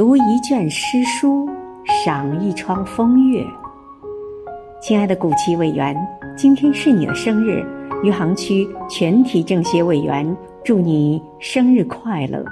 读一卷诗书，赏一窗风月。亲爱的古奇委员，今天是你的生日，余杭区全体政协委员，祝你生日快乐。